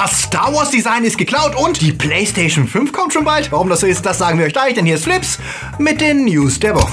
Das Star Wars Design ist geklaut und die PlayStation 5 kommt schon bald. Warum das so ist, das sagen wir euch gleich, denn hier ist Flips mit den News der Woche.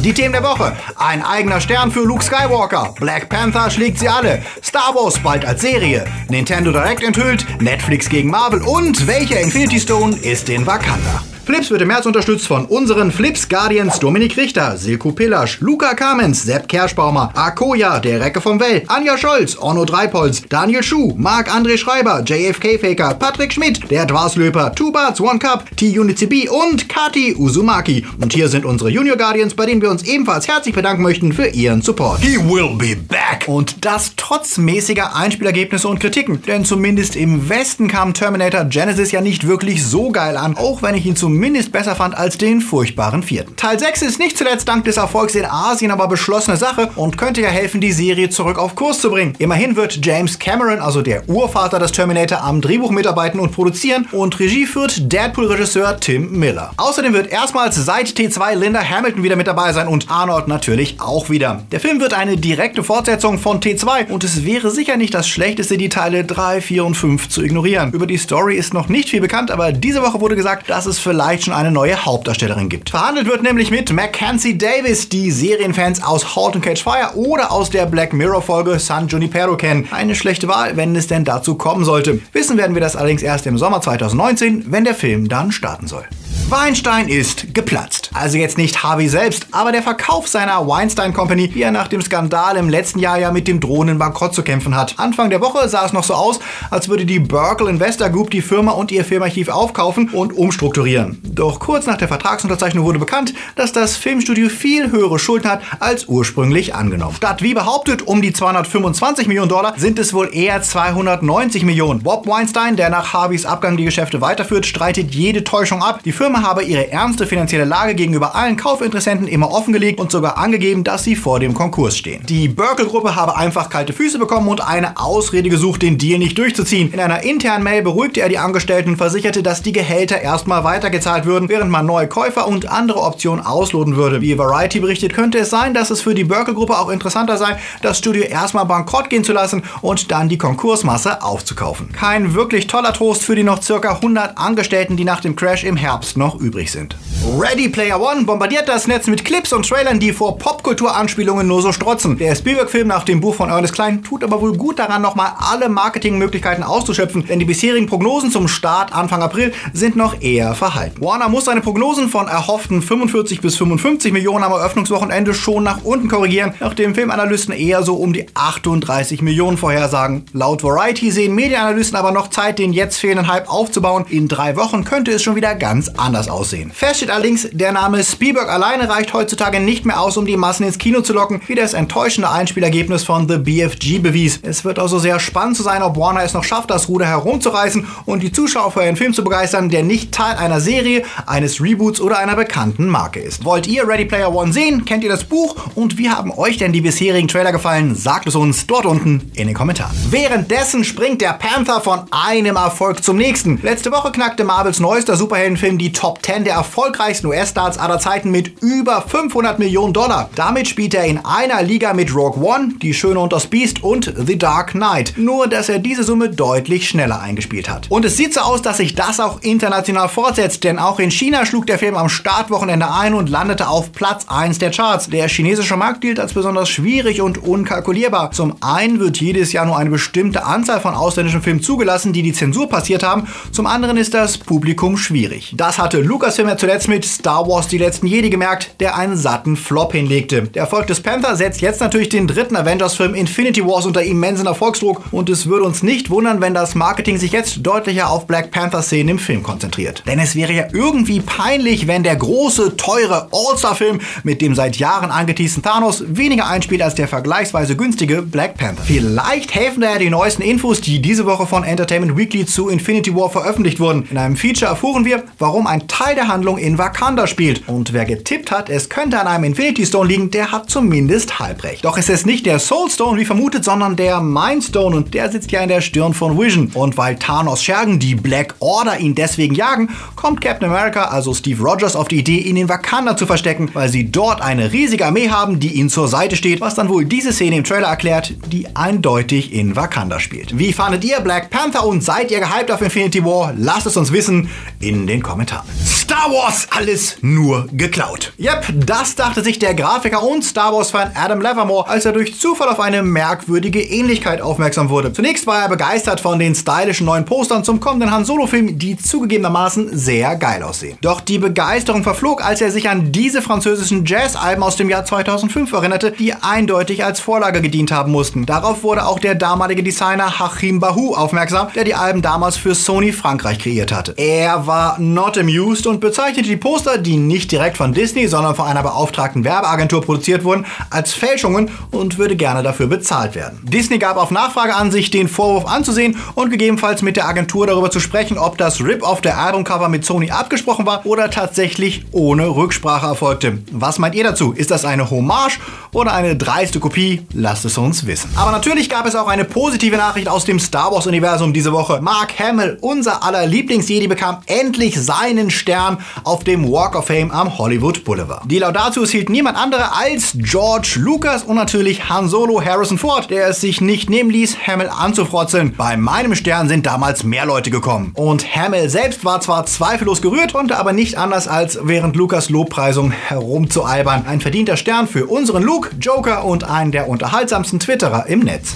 Die Themen der Woche. Ein eigener Stern für Luke Skywalker. Black Panther schlägt sie alle. Star Wars bald als Serie. Nintendo Direct enthüllt. Netflix gegen Marvel. Und welcher Infinity Stone ist in Wakanda? Flips wird im März unterstützt von unseren Flips Guardians Dominik Richter, Silko Pillasch, Luca Kamens, Sepp Kerschbaumer, Akoya, der Recke vom Welt, Anja Scholz, Orno Dreipolz, Daniel Schuh, Marc-André Schreiber, JFK Faker, Patrick Schmidt, der Dwarslöper, Two Barts, One Cup, T-Unity und Kati Uzumaki. Und hier sind unsere Junior Guardians, bei denen wir uns ebenfalls herzlich bedanken möchten für ihren Support. He will be back! Und das trotz mäßiger Einspielergebnisse und Kritiken. Denn zumindest im Westen kam Terminator Genesis ja nicht wirklich so geil an, auch wenn ich ihn zum zumindest besser fand als den furchtbaren vierten. Teil 6 ist nicht zuletzt dank des Erfolgs in Asien aber beschlossene Sache und könnte ja helfen, die Serie zurück auf Kurs zu bringen. Immerhin wird James Cameron, also der Urvater des Terminator, am Drehbuch mitarbeiten und produzieren und Regie führt Deadpool-Regisseur Tim Miller. Außerdem wird erstmals seit T2 Linda Hamilton wieder mit dabei sein und Arnold natürlich auch wieder. Der Film wird eine direkte Fortsetzung von T2 und es wäre sicher nicht das schlechteste, die Teile 3, 4 und 5 zu ignorieren. Über die Story ist noch nicht viel bekannt, aber diese Woche wurde gesagt, dass es vielleicht vielleicht schon eine neue Hauptdarstellerin gibt. Verhandelt wird nämlich mit Mackenzie Davis, die Serienfans aus Halt and Catch Fire oder aus der Black Mirror Folge San Junipero kennen. Eine schlechte Wahl, wenn es denn dazu kommen sollte. Wissen werden wir das allerdings erst im Sommer 2019, wenn der Film dann starten soll. Weinstein ist geplatzt. Also jetzt nicht Harvey selbst, aber der Verkauf seiner Weinstein Company, die er nach dem Skandal im letzten Jahr ja mit dem drohenden Bankrott zu kämpfen hat. Anfang der Woche sah es noch so aus, als würde die Burkle Investor Group die Firma und ihr Filmarchiv aufkaufen und umstrukturieren. Doch kurz nach der Vertragsunterzeichnung wurde bekannt, dass das Filmstudio viel höhere Schulden hat als ursprünglich angenommen. Statt wie behauptet um die 225 Millionen Dollar sind es wohl eher 290 Millionen. Bob Weinstein, der nach Harveys Abgang die Geschäfte weiterführt, streitet jede Täuschung ab. Die Firma Firma habe ihre ernste finanzielle Lage gegenüber allen Kaufinteressenten immer offengelegt und sogar angegeben, dass sie vor dem Konkurs stehen. Die Burkle-Gruppe habe einfach kalte Füße bekommen und eine Ausrede gesucht, den Deal nicht durchzuziehen. In einer internen Mail beruhigte er die Angestellten und versicherte, dass die Gehälter erstmal weitergezahlt würden, während man neue Käufer und andere Optionen ausloten würde. Wie Variety berichtet, könnte es sein, dass es für die Burkle-Gruppe auch interessanter sei, das Studio erstmal bankrott gehen zu lassen und dann die Konkursmasse aufzukaufen. Kein wirklich toller Trost für die noch circa 100 Angestellten, die nach dem Crash im Herbst noch übrig sind. Ready Player One bombardiert das Netz mit Clips und Trailern, die vor Popkultur-Anspielungen nur so strotzen. Der Spielberg-Film nach dem Buch von Ernest Klein tut aber wohl gut daran, nochmal alle Marketingmöglichkeiten auszuschöpfen, denn die bisherigen Prognosen zum Start Anfang April sind noch eher verhalten. Warner muss seine Prognosen von erhofften 45 bis 55 Millionen am Eröffnungswochenende schon nach unten korrigieren, nachdem Filmanalysten eher so um die 38 Millionen vorhersagen. Laut Variety sehen Medienanalysten aber noch Zeit, den jetzt fehlenden Hype aufzubauen. In drei Wochen könnte es schon wieder ganz anders anders aussehen. Fest steht allerdings, der Name Spielberg alleine reicht heutzutage nicht mehr aus, um die Massen ins Kino zu locken, wie das enttäuschende Einspielergebnis von The BFG bewies. Es wird also sehr spannend zu sein, ob Warner es noch schafft, das Ruder herumzureißen und die Zuschauer für einen Film zu begeistern, der nicht Teil einer Serie, eines Reboots oder einer bekannten Marke ist. Wollt ihr Ready Player One sehen? Kennt ihr das Buch? Und wie haben euch denn die bisherigen Trailer gefallen? Sagt es uns dort unten in den Kommentaren. Währenddessen springt der Panther von einem Erfolg zum nächsten. Letzte Woche knackte Marvels neuester Superheldenfilm die Top 10 der erfolgreichsten US-Stars aller Zeiten mit über 500 Millionen Dollar. Damit spielt er in einer Liga mit Rogue One, Die Schöne und das Beast und The Dark Knight. Nur, dass er diese Summe deutlich schneller eingespielt hat. Und es sieht so aus, dass sich das auch international fortsetzt, denn auch in China schlug der Film am Startwochenende ein und landete auf Platz 1 der Charts. Der chinesische Markt gilt als besonders schwierig und unkalkulierbar. Zum einen wird jedes Jahr nur eine bestimmte Anzahl von ausländischen Filmen zugelassen, die die Zensur passiert haben. Zum anderen ist das Publikum schwierig. Das hatte Lucasfilm ja zuletzt mit Star Wars Die letzten Jedi gemerkt, der einen satten Flop hinlegte. Der Erfolg des Panther setzt jetzt natürlich den dritten Avengers-Film Infinity Wars unter immensen Erfolgsdruck und es würde uns nicht wundern, wenn das Marketing sich jetzt deutlicher auf Black Panther-Szenen im Film konzentriert. Denn es wäre ja irgendwie peinlich, wenn der große, teure All-Star-Film mit dem seit Jahren angeteasten Thanos weniger einspielt als der vergleichsweise günstige Black Panther. Vielleicht helfen daher die neuesten Infos, die diese Woche von Entertainment Weekly zu Infinity War veröffentlicht wurden. In einem Feature erfuhren wir, warum ein Teil der Handlung in Wakanda spielt. Und wer getippt hat, es könnte an einem Infinity Stone liegen, der hat zumindest halbrecht. Doch es ist nicht der Soul Stone wie vermutet, sondern der Mind Stone und der sitzt ja in der Stirn von Vision. Und weil Thanos Schergen, die Black Order, ihn deswegen jagen, kommt Captain America, also Steve Rogers, auf die Idee, ihn in Wakanda zu verstecken, weil sie dort eine riesige Armee haben, die ihnen zur Seite steht, was dann wohl diese Szene im Trailer erklärt, die eindeutig in Wakanda spielt. Wie fandet ihr Black Panther und seid ihr gehypt auf Infinity War? Lasst es uns wissen in den Kommentaren. Star Wars, alles nur geklaut. Yep, das dachte sich der Grafiker und Star Wars-Fan Adam Levermore, als er durch Zufall auf eine merkwürdige Ähnlichkeit aufmerksam wurde. Zunächst war er begeistert von den stylischen neuen Postern zum kommenden Han Solo-Film, die zugegebenermaßen sehr geil aussehen. Doch die Begeisterung verflog, als er sich an diese französischen Jazz-Alben aus dem Jahr 2005 erinnerte, die eindeutig als Vorlage gedient haben mussten. Darauf wurde auch der damalige Designer Hachim Bahu aufmerksam, der die Alben damals für Sony Frankreich kreiert hatte. Er war not amused und bezeichnete die Poster, die nicht direkt von Disney, sondern von einer beauftragten Werbeagentur produziert wurden, als Fälschungen und würde gerne dafür bezahlt werden. Disney gab auf Nachfrage an, sich den Vorwurf anzusehen und gegebenenfalls mit der Agentur darüber zu sprechen, ob das Rip-Off der Albumcover mit Sony abgesprochen war oder tatsächlich ohne Rücksprache erfolgte. Was meint ihr dazu? Ist das eine Hommage oder eine dreiste Kopie? Lasst es uns wissen. Aber natürlich gab es auch eine positive Nachricht aus dem Star Wars-Universum diese Woche. Mark Hamill, unser aller Lieblingsjedi, bekam endlich seinen Stern auf dem Walk of Fame am Hollywood Boulevard. Die Laudatius hielt niemand anderer als George Lucas und natürlich Han Solo Harrison Ford, der es sich nicht nehmen ließ, Hamill anzufrotzeln. Bei meinem Stern sind damals mehr Leute gekommen. Und Hamill selbst war zwar zweifellos gerührt, konnte aber nicht anders als während Lucas Lobpreisung herumzualbern. Ein verdienter Stern für unseren Luke, Joker und einen der unterhaltsamsten Twitterer im Netz.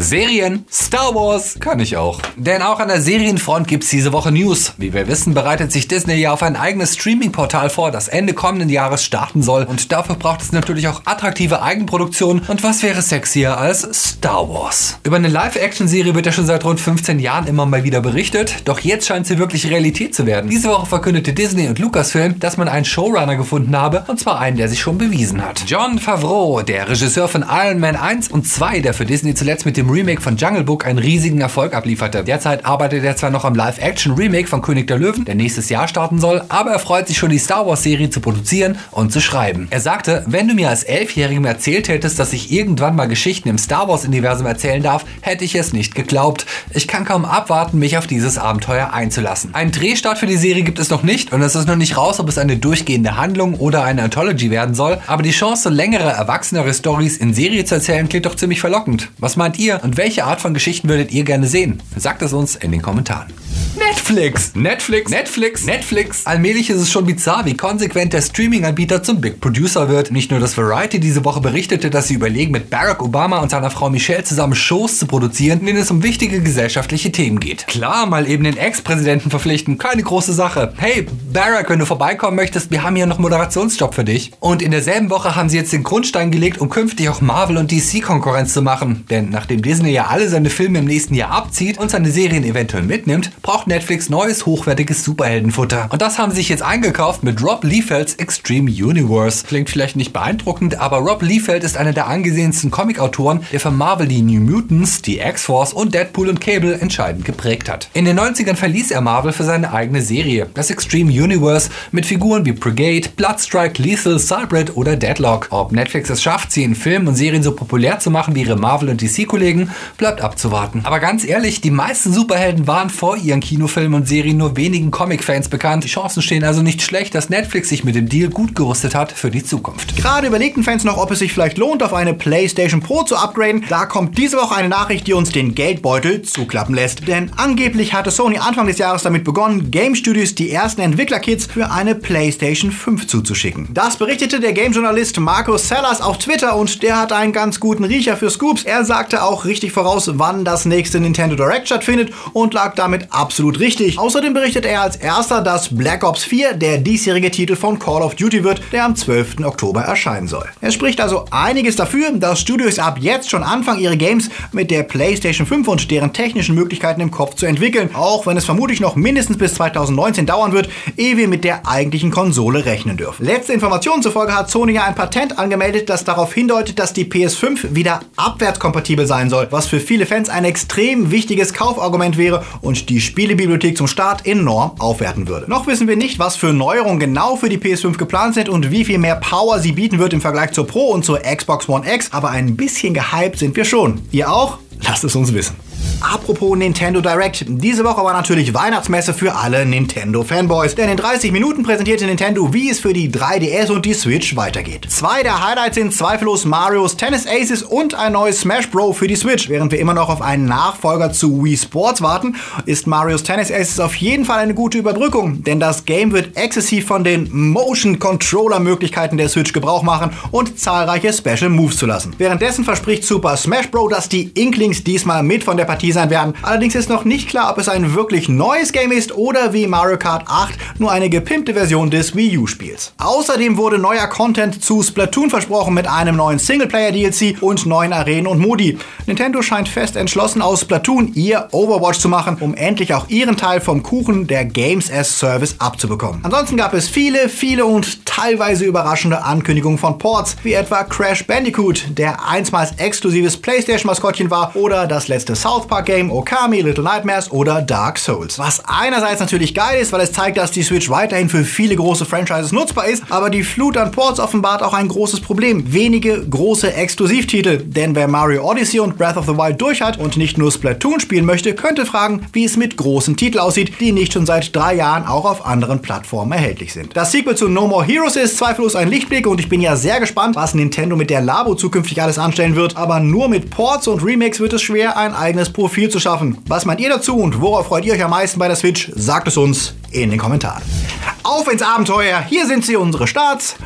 Serien, Star Wars kann ich auch. Denn auch an der Serienfront gibt's diese Woche News. Wie wir wissen, bereitet sich Disney ja auf ein eigenes Streaming-Portal vor, das Ende kommenden Jahres starten soll. Und dafür braucht es natürlich auch attraktive Eigenproduktionen. Und was wäre sexier als Star Wars? Über eine Live-Action-Serie wird ja schon seit rund 15 Jahren immer mal wieder berichtet. Doch jetzt scheint sie wirklich Realität zu werden. Diese Woche verkündete Disney und Lucasfilm, dass man einen Showrunner gefunden habe. Und zwar einen, der sich schon bewiesen hat. John Favreau, der Regisseur von Iron Man 1 und 2, der für Disney zuletzt mit dem Remake von Jungle Book einen riesigen Erfolg ablieferte. Derzeit arbeitet er zwar noch am Live-Action-Remake von König der Löwen, der nächstes Jahr starten soll, aber er freut sich schon, die Star Wars-Serie zu produzieren und zu schreiben. Er sagte, wenn du mir als Elfjährigem erzählt hättest, dass ich irgendwann mal Geschichten im Star Wars-Universum erzählen darf, hätte ich es nicht geglaubt. Ich kann kaum abwarten, mich auf dieses Abenteuer einzulassen. Einen Drehstart für die Serie gibt es noch nicht und es ist noch nicht raus, ob es eine durchgehende Handlung oder eine Anthology werden soll, aber die Chance, längere, erwachsenere Stories in Serie zu erzählen, klingt doch ziemlich verlockend. Was meint ihr und welche Art von Geschichten würdet ihr gerne sehen? Sagt es uns in den Kommentaren. Netflix, Netflix, Netflix, Netflix. Allmählich ist es schon bizarr, wie konsequent der Streaming-Anbieter zum Big Producer wird. Nicht nur, dass Variety diese Woche berichtete, dass sie überlegen, mit Barack Obama und seiner Frau Michelle zusammen Shows zu produzieren, in denen es um wichtige gesellschaftliche Themen geht. Klar, mal eben den Ex-Präsidenten verpflichten, keine große Sache. Hey, Barack, wenn du vorbeikommen möchtest, wir haben hier noch Moderationsjob für dich. Und in derselben Woche haben sie jetzt den Grundstein gelegt, um künftig auch Marvel und DC Konkurrenz zu machen. Denn nachdem Disney ja alle seine Filme im nächsten Jahr abzieht und seine Serien eventuell mitnimmt, braucht Netflix neues, hochwertiges Superheldenfutter. Und das haben sie sich jetzt eingekauft mit Rob Liefelds Extreme Universe. Klingt vielleicht nicht beeindruckend, aber Rob Liefeld ist einer der angesehensten Comicautoren, der für Marvel die New Mutants, die X-Force und Deadpool und Cable entscheidend geprägt hat. In den 90ern verließ er Marvel für seine eigene Serie, das Extreme Universe, mit Figuren wie Brigade, Bloodstrike, Lethal, Cybrid oder Deadlock. Ob Netflix es schafft, sie in Filmen und Serien so populär zu machen wie ihre Marvel- und DC-Kollegen, bleibt abzuwarten. Aber ganz ehrlich, die meisten Superhelden waren vor ihren Kinofilmen und Serien nur wenigen Comic-Fans bekannt. Die Chancen stehen also nicht schlecht, dass Netflix sich mit dem Deal gut gerüstet hat für die Zukunft. Gerade überlegten Fans noch, ob es sich vielleicht lohnt, auf eine PlayStation Pro zu upgraden. Da kommt diese Woche eine Nachricht, die uns den Geldbeutel zuklappen lässt. Denn angeblich hatte Sony Anfang des Jahres damit begonnen, Game Studios die ersten Entwicklerkits für eine PlayStation 5 zuzuschicken. Das berichtete der Game-Journalist Marco Sellers auf Twitter und der hat einen ganz guten Riecher für Scoops. Er sagte auch richtig voraus, wann das nächste Nintendo Direct stattfindet und lag damit absolut richtig. Außerdem berichtet er als erster, dass Black Ops 4 der diesjährige Titel von Call of Duty wird, der am 12. Oktober erscheinen soll. Er spricht also einiges dafür, dass Studios ab jetzt schon anfangen, ihre Games mit der PlayStation 5 und deren technischen Möglichkeiten im Kopf zu entwickeln, auch wenn es vermutlich noch mindestens bis 2019 dauern wird, ehe wir mit der eigentlichen Konsole rechnen dürfen. Letzte Informationen zufolge hat Sony ja ein Patent angemeldet, das darauf hindeutet, dass die PS5 wieder abwärtskompatibel sein soll, was für viele Fans ein extrem wichtiges Kaufargument wäre und die Spielebibliothek zum Start enorm aufwerten würde. Noch wissen wir nicht, was für Neuerungen genau für die PS5 geplant sind und wie viel mehr Power sie bieten wird im Vergleich zur Pro und zur Xbox One X, aber ein bisschen gehypt sind wir schon. Ihr auch? Lasst es uns wissen. Apropos Nintendo Direct. Diese Woche war natürlich Weihnachtsmesse für alle Nintendo-Fanboys. Denn in 30 Minuten präsentierte Nintendo, wie es für die 3DS und die Switch weitergeht. Zwei der Highlights sind zweifellos Marios Tennis Aces und ein neues Smash Bro für die Switch. Während wir immer noch auf einen Nachfolger zu Wii Sports warten, ist Marios Tennis Aces auf jeden Fall eine gute Überbrückung. Denn das Game wird exzessiv von den Motion Controller Möglichkeiten der Switch Gebrauch machen und zahlreiche Special Moves zu lassen. Währenddessen verspricht Super Smash Bro, dass die Inklings diesmal mit von der Partie sein werden. Allerdings ist noch nicht klar, ob es ein wirklich neues Game ist oder wie Mario Kart 8 nur eine gepimpte Version des Wii U-Spiels. Außerdem wurde neuer Content zu Splatoon versprochen mit einem neuen Singleplayer-DLC und neuen Arenen und Modi. Nintendo scheint fest entschlossen, aus Splatoon ihr Overwatch zu machen, um endlich auch ihren Teil vom Kuchen der Games as Service abzubekommen. Ansonsten gab es viele, viele und teilweise überraschende Ankündigungen von Ports, wie etwa Crash Bandicoot, der einstmals exklusives PlayStation-Maskottchen war, oder das letzte South Park Game, Okami, Little Nightmares oder Dark Souls. Was einerseits natürlich geil ist, weil es zeigt, dass die Switch weiterhin für viele große Franchises nutzbar ist, aber die Flut an Ports offenbart auch ein großes Problem. Wenige große Exklusivtitel, denn wer Mario Odyssey und Breath of the Wild durch hat und nicht nur Splatoon spielen möchte, könnte fragen, wie es mit großen Titeln aussieht, die nicht schon seit drei Jahren auch auf anderen Plattformen erhältlich sind. Das Sequel zu No More Heroes ist zweifellos ein Lichtblick und ich bin ja sehr gespannt, was Nintendo mit der Labo zukünftig alles anstellen wird, aber nur mit Ports und Remakes wird es schwer, ein eigenes Profil zu schaffen. Was meint ihr dazu und worauf freut ihr euch am meisten bei der Switch? Sagt es uns in den Kommentaren. Auf ins Abenteuer! Hier sind sie, unsere Starts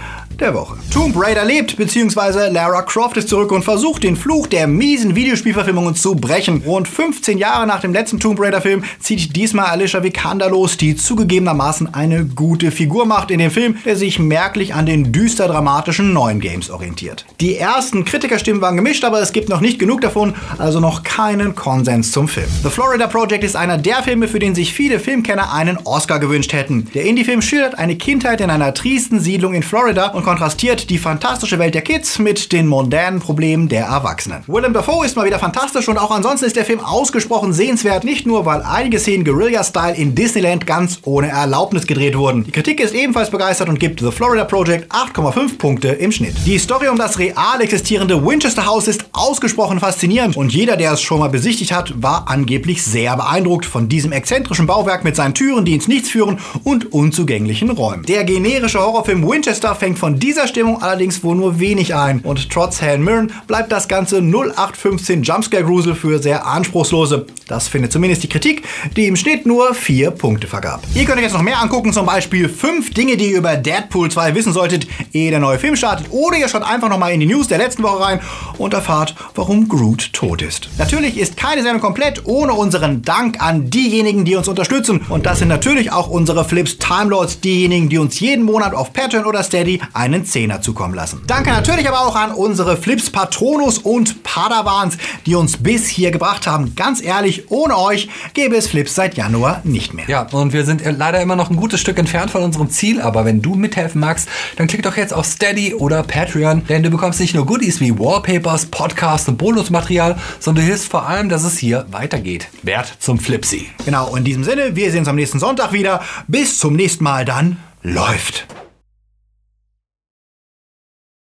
der Woche. Tomb Raider lebt, beziehungsweise Lara Croft ist zurück und versucht, den Fluch der miesen Videospielverfilmungen zu brechen. Rund 15 Jahre nach dem letzten Tomb Raider-Film zieht diesmal Alicia Vikander los, die zugegebenermaßen eine gute Figur macht in dem Film, der sich merklich an den düster dramatischen neuen Games orientiert. Die ersten Kritikerstimmen waren gemischt, aber es gibt noch nicht genug davon, also noch keinen Konsens zum Film. The Florida Project ist einer der Filme, für den sich viele Filmkenner einen Oscar gewünscht hätten. Der Indie-Film schildert eine Kindheit in einer triesten Siedlung in Florida und kontrastiert die fantastische Welt der Kids mit den modernen Problemen der Erwachsenen. Willem Dafoe ist mal wieder fantastisch und auch ansonsten ist der Film ausgesprochen sehenswert, nicht nur weil einige Szenen Guerilla-Style in Disneyland ganz ohne Erlaubnis gedreht wurden. Die Kritik ist ebenfalls begeistert und gibt The Florida Project 8,5 Punkte im Schnitt. Die Story um das real existierende Winchester House ist ausgesprochen faszinierend und jeder, der es schon mal besichtigt hat, war angeblich sehr beeindruckt von diesem exzentrischen Bauwerk mit seinen Türen, die ins Nichts führen und unzugänglichen Räumen. Der generische Horrorfilm Winchester fängt von dieser Stimmung allerdings wohl nur wenig ein und trotz Helen Mirren bleibt das ganze 0815 Jumpscare-Grusel für sehr anspruchslose. Das findet zumindest die Kritik, die im Schnitt nur vier Punkte vergab. Ihr könnt euch jetzt noch mehr angucken, zum Beispiel fünf Dinge, die ihr über Deadpool 2 wissen solltet, ehe der neue Film startet, oder ihr schaut einfach nochmal in die News der letzten Woche rein und erfahrt, warum Groot tot ist. Natürlich ist keine Sendung komplett ohne unseren Dank an diejenigen, die uns unterstützen und das sind natürlich auch unsere Flips Timelords, diejenigen, die uns jeden Monat auf Patreon oder Steady einen Zehner zukommen lassen. Danke natürlich aber auch an unsere Flips Patronus und Padawans, die uns bis hier gebracht haben. Ganz ehrlich, ohne euch gäbe es Flips seit Januar nicht mehr. Ja, und wir sind leider immer noch ein gutes Stück entfernt von unserem Ziel, aber wenn du mithelfen magst, dann klick doch jetzt auf Steady oder Patreon, denn du bekommst nicht nur Goodies wie Wallpapers, Podcasts und Bonusmaterial, sondern du hilfst vor allem, dass es hier weitergeht. Wert zum Flipsy. Genau, in diesem Sinne, wir sehen uns am nächsten Sonntag wieder. Bis zum nächsten Mal dann. Läuft.